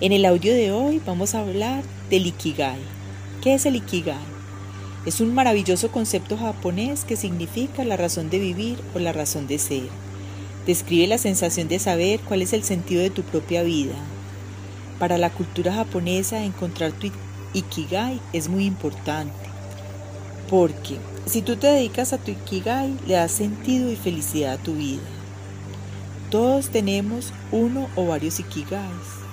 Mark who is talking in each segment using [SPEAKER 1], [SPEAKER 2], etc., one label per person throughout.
[SPEAKER 1] En el audio de hoy vamos a hablar del Ikigai. ¿Qué es el Ikigai? Es un maravilloso concepto japonés que significa la razón de vivir o la razón de ser. Describe la sensación de saber cuál es el sentido de tu propia vida. Para la cultura japonesa encontrar tu Ikigai es muy importante, porque si tú te dedicas a tu Ikigai le das sentido y felicidad a tu vida. Todos tenemos uno o varios Ikigais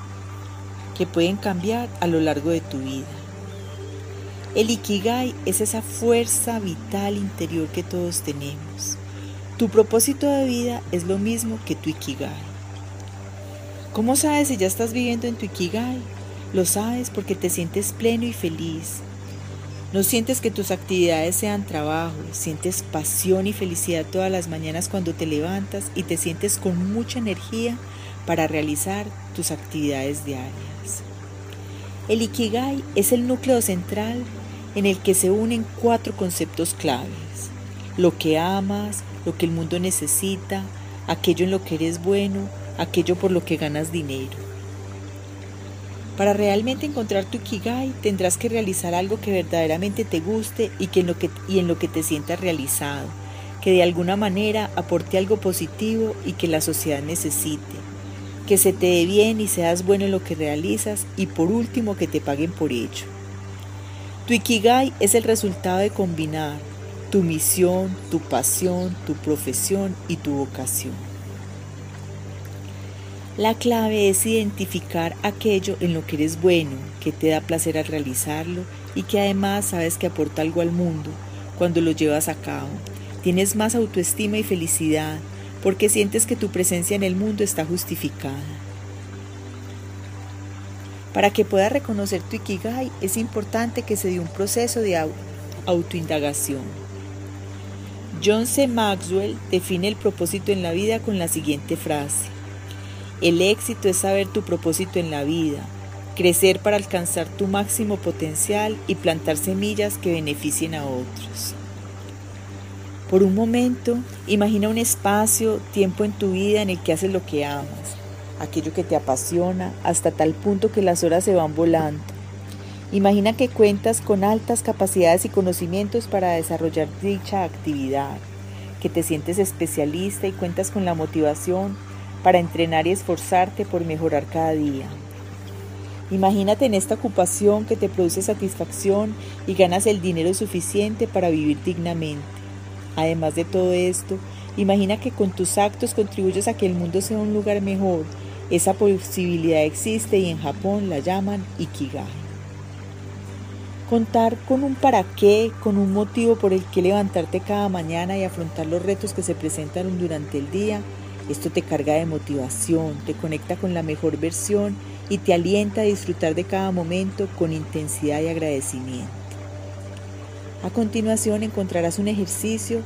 [SPEAKER 1] que pueden cambiar a lo largo de tu vida. El Ikigai es esa fuerza vital interior que todos tenemos. Tu propósito de vida es lo mismo que tu Ikigai. ¿Cómo sabes si ya estás viviendo en tu Ikigai? Lo sabes porque te sientes pleno y feliz. No sientes que tus actividades sean trabajo, sientes pasión y felicidad todas las mañanas cuando te levantas y te sientes con mucha energía para realizar tus actividades diarias. El Ikigai es el núcleo central en el que se unen cuatro conceptos claves. Lo que amas, lo que el mundo necesita, aquello en lo que eres bueno, aquello por lo que ganas dinero. Para realmente encontrar tu Ikigai tendrás que realizar algo que verdaderamente te guste y, que en lo que, y en lo que te sientas realizado, que de alguna manera aporte algo positivo y que la sociedad necesite que se te dé bien y seas bueno en lo que realizas y por último que te paguen por ello. Tu Ikigai es el resultado de combinar tu misión, tu pasión, tu profesión y tu vocación. La clave es identificar aquello en lo que eres bueno, que te da placer al realizarlo y que además sabes que aporta algo al mundo cuando lo llevas a cabo. Tienes más autoestima y felicidad porque sientes que tu presencia en el mundo está justificada. Para que puedas reconocer tu Ikigai es importante que se dé un proceso de autoindagación. John C. Maxwell define el propósito en la vida con la siguiente frase. El éxito es saber tu propósito en la vida, crecer para alcanzar tu máximo potencial y plantar semillas que beneficien a otros. Por un momento, imagina un espacio, tiempo en tu vida en el que haces lo que amas, aquello que te apasiona, hasta tal punto que las horas se van volando. Imagina que cuentas con altas capacidades y conocimientos para desarrollar dicha actividad, que te sientes especialista y cuentas con la motivación para entrenar y esforzarte por mejorar cada día. Imagínate en esta ocupación que te produce satisfacción y ganas el dinero suficiente para vivir dignamente. Además de todo esto, imagina que con tus actos contribuyes a que el mundo sea un lugar mejor. Esa posibilidad existe y en Japón la llaman Ikigai. Contar con un para qué, con un motivo por el que levantarte cada mañana y afrontar los retos que se presentan durante el día, esto te carga de motivación, te conecta con la mejor versión y te alienta a disfrutar de cada momento con intensidad y agradecimiento. A continuación encontrarás un ejercicio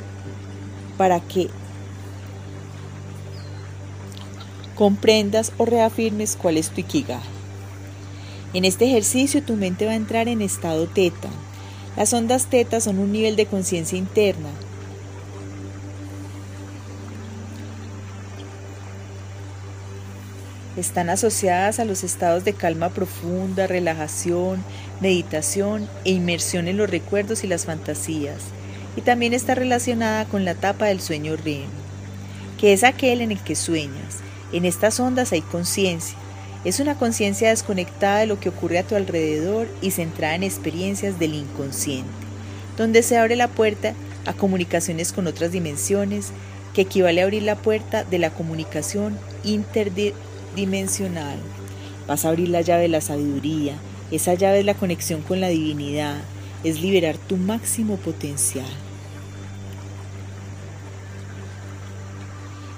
[SPEAKER 1] para que comprendas o reafirmes cuál es tu Ikigai. En este ejercicio tu mente va a entrar en estado teta. Las ondas teta son un nivel de conciencia interna Están asociadas a los estados de calma profunda, relajación, meditación e inmersión en los recuerdos y las fantasías. Y también está relacionada con la etapa del sueño REM, que es aquel en el que sueñas. En estas ondas hay conciencia. Es una conciencia desconectada de lo que ocurre a tu alrededor y centrada en experiencias del inconsciente, donde se abre la puerta a comunicaciones con otras dimensiones, que equivale a abrir la puerta de la comunicación interdimensional dimensional. Vas a abrir la llave de la sabiduría. Esa llave es la conexión con la divinidad. Es liberar tu máximo potencial.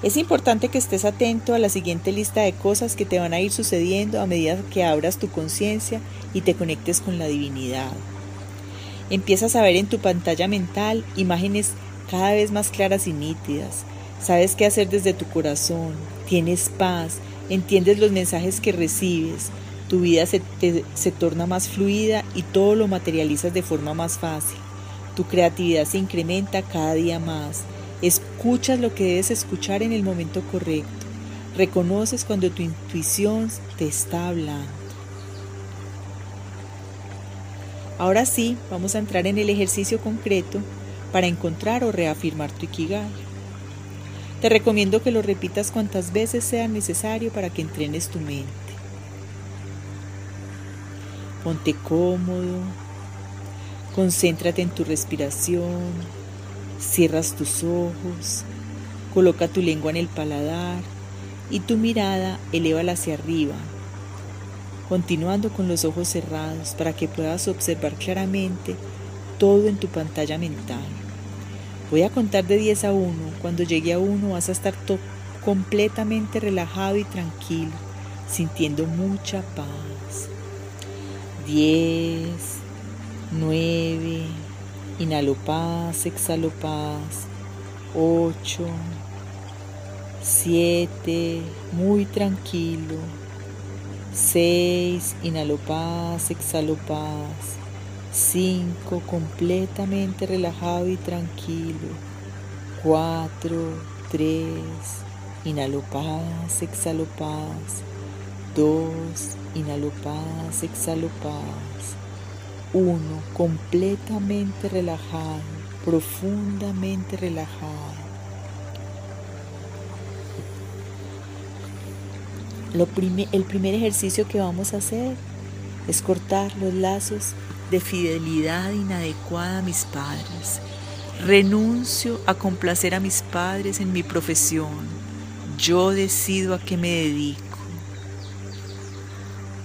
[SPEAKER 1] Es importante que estés atento a la siguiente lista de cosas que te van a ir sucediendo a medida que abras tu conciencia y te conectes con la divinidad. Empiezas a ver en tu pantalla mental imágenes cada vez más claras y nítidas. Sabes qué hacer desde tu corazón. Tienes paz, entiendes los mensajes que recibes, tu vida se, se torna más fluida y todo lo materializas de forma más fácil. Tu creatividad se incrementa cada día más. Escuchas lo que debes escuchar en el momento correcto. Reconoces cuando tu intuición te está hablando. Ahora sí, vamos a entrar en el ejercicio concreto para encontrar o reafirmar tu Ikigai. Te recomiendo que lo repitas cuantas veces sea necesario para que entrenes tu mente. Ponte cómodo, concéntrate en tu respiración, cierras tus ojos, coloca tu lengua en el paladar y tu mirada elévala hacia arriba, continuando con los ojos cerrados para que puedas observar claramente todo en tu pantalla mental. Voy a contar de 10 a 1. Cuando llegue a 1 vas a estar completamente relajado y tranquilo, sintiendo mucha paz. 10, 9, inhalo paz, exhalo paz. 8, 7, muy tranquilo. 6, inhalo paz, exhalo paz. 5, completamente relajado y tranquilo. 4, 3, inhalo paz, exhalo paz. 2, inhalo paz, exhalo paz. 1, completamente relajado, profundamente relajado. Lo el primer ejercicio que vamos a hacer es cortar los lazos de fidelidad inadecuada a mis padres. Renuncio a complacer a mis padres en mi profesión. Yo decido a qué me dedico.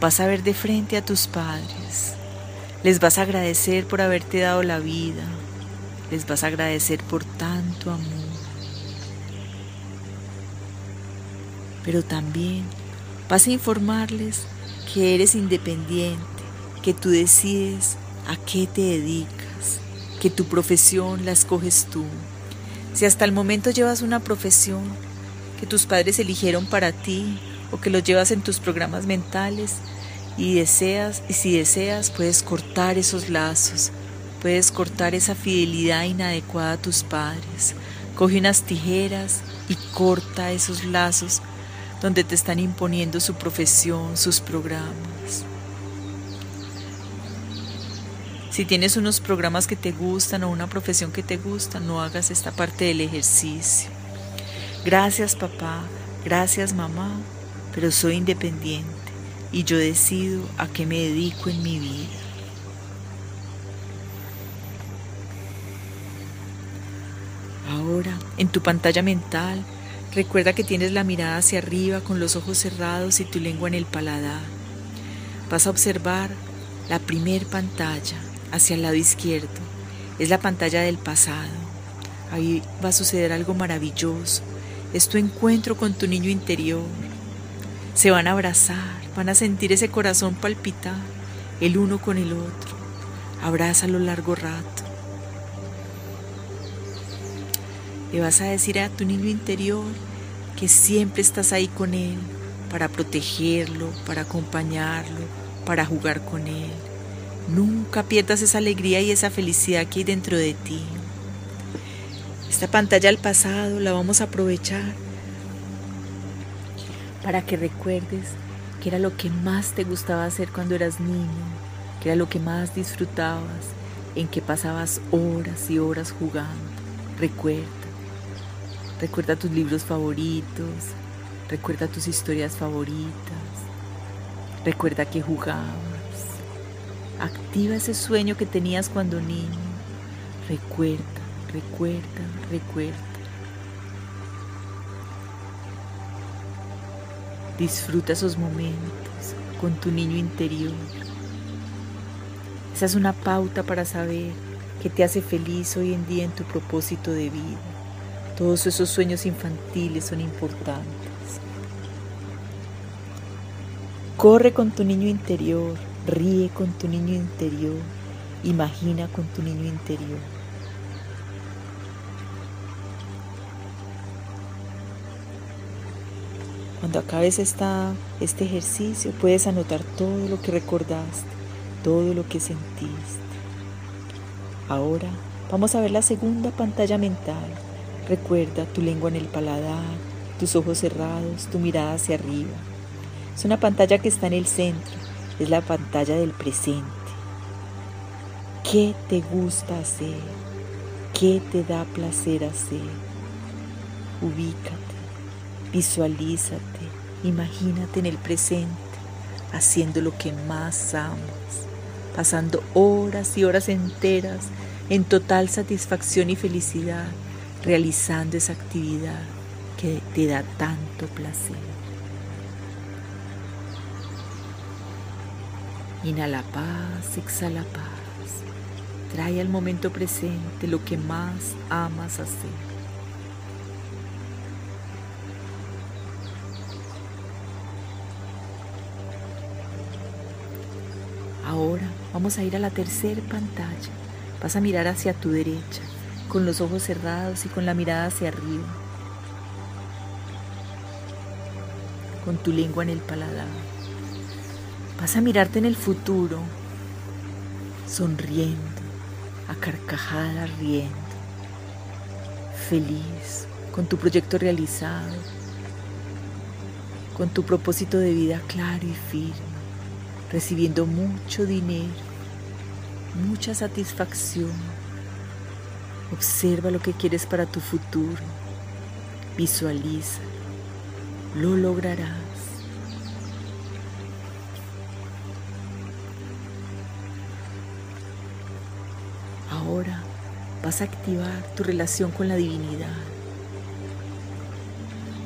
[SPEAKER 1] Vas a ver de frente a tus padres. Les vas a agradecer por haberte dado la vida. Les vas a agradecer por tanto amor. Pero también vas a informarles que eres independiente que tú decides a qué te dedicas, que tu profesión la escoges tú. Si hasta el momento llevas una profesión que tus padres eligieron para ti o que lo llevas en tus programas mentales y deseas y si deseas puedes cortar esos lazos, puedes cortar esa fidelidad inadecuada a tus padres. Coge unas tijeras y corta esos lazos donde te están imponiendo su profesión, sus programas. Si tienes unos programas que te gustan o una profesión que te gusta, no hagas esta parte del ejercicio. Gracias papá, gracias mamá, pero soy independiente y yo decido a qué me dedico en mi vida. Ahora, en tu pantalla mental, recuerda que tienes la mirada hacia arriba con los ojos cerrados y tu lengua en el paladar. Vas a observar la primer pantalla hacia el lado izquierdo. Es la pantalla del pasado. Ahí va a suceder algo maravilloso. Es tu encuentro con tu niño interior. Se van a abrazar, van a sentir ese corazón palpitar, el uno con el otro. Abrázalo largo rato. Le vas a decir a tu niño interior que siempre estás ahí con él para protegerlo, para acompañarlo, para jugar con él. Nunca pierdas esa alegría y esa felicidad que hay dentro de ti. Esta pantalla del pasado la vamos a aprovechar para que recuerdes que era lo que más te gustaba hacer cuando eras niño, que era lo que más disfrutabas, en que pasabas horas y horas jugando. Recuerda, recuerda tus libros favoritos, recuerda tus historias favoritas, recuerda que jugabas Activa ese sueño que tenías cuando niño. Recuerda, recuerda, recuerda. Disfruta esos momentos con tu niño interior. Esa es una pauta para saber qué te hace feliz hoy en día en tu propósito de vida. Todos esos sueños infantiles son importantes. Corre con tu niño interior Ríe con tu niño interior, imagina con tu niño interior. Cuando acabes esta, este ejercicio puedes anotar todo lo que recordaste, todo lo que sentiste. Ahora vamos a ver la segunda pantalla mental. Recuerda tu lengua en el paladar, tus ojos cerrados, tu mirada hacia arriba. Es una pantalla que está en el centro es la pantalla del presente. ¿Qué te gusta hacer? ¿Qué te da placer hacer? Ubícate, visualízate, imagínate en el presente, haciendo lo que más amas, pasando horas y horas enteras en total satisfacción y felicidad, realizando esa actividad que te da tanto placer. Inhala paz, exhala paz. Trae al momento presente lo que más amas hacer. Ahora vamos a ir a la tercera pantalla. Vas a mirar hacia tu derecha, con los ojos cerrados y con la mirada hacia arriba. Con tu lengua en el paladar. Vas a mirarte en el futuro, sonriendo a carcajadas riendo, feliz con tu proyecto realizado, con tu propósito de vida claro y firme, recibiendo mucho dinero, mucha satisfacción. Observa lo que quieres para tu futuro, visualiza, lo lograrás. Ahora vas a activar tu relación con la divinidad.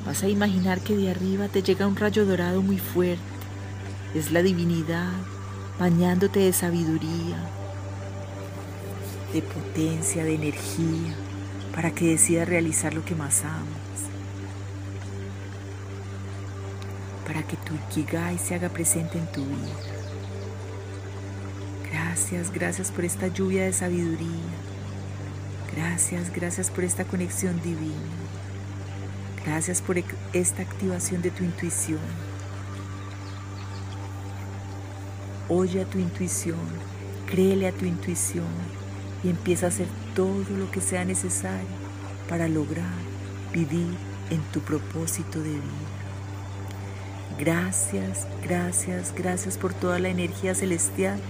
[SPEAKER 1] Vas a imaginar que de arriba te llega un rayo dorado muy fuerte. Es la divinidad bañándote de sabiduría, de potencia, de energía, para que decidas realizar lo que más amas. Para que tu Ikigai se haga presente en tu vida. Gracias, gracias por esta lluvia de sabiduría. Gracias, gracias por esta conexión divina. Gracias por esta activación de tu intuición. Oye a tu intuición, créele a tu intuición y empieza a hacer todo lo que sea necesario para lograr vivir en tu propósito de vida. Gracias, gracias, gracias por toda la energía celestial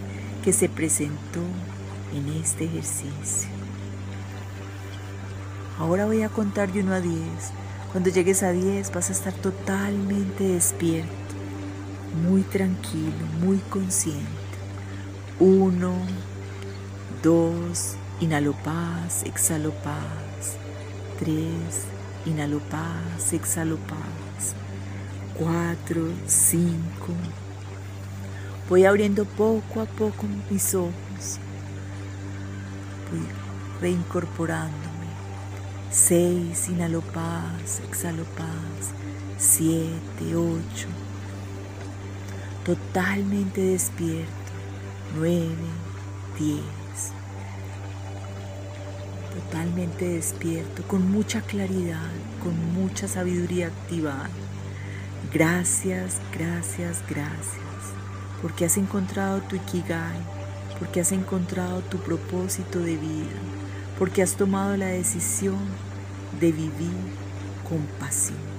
[SPEAKER 1] que se presentó en este ejercicio. Ahora voy a contar de 1 a 10. Cuando llegues a 10 vas a estar totalmente despierto, muy tranquilo, muy consciente. 1, 2, inhalo paz, exhalo paz. 3, inhalo paz, exhalo paz. 4, 5, Voy abriendo poco a poco mis ojos. Voy reincorporándome. Seis, inhalo paz, exhalo paz. Siete, ocho. Totalmente despierto. Nueve, diez. Totalmente despierto, con mucha claridad, con mucha sabiduría activada. Gracias, gracias, gracias porque has encontrado tu ikigai, porque has encontrado tu propósito de vida, porque has tomado la decisión de vivir con pasión.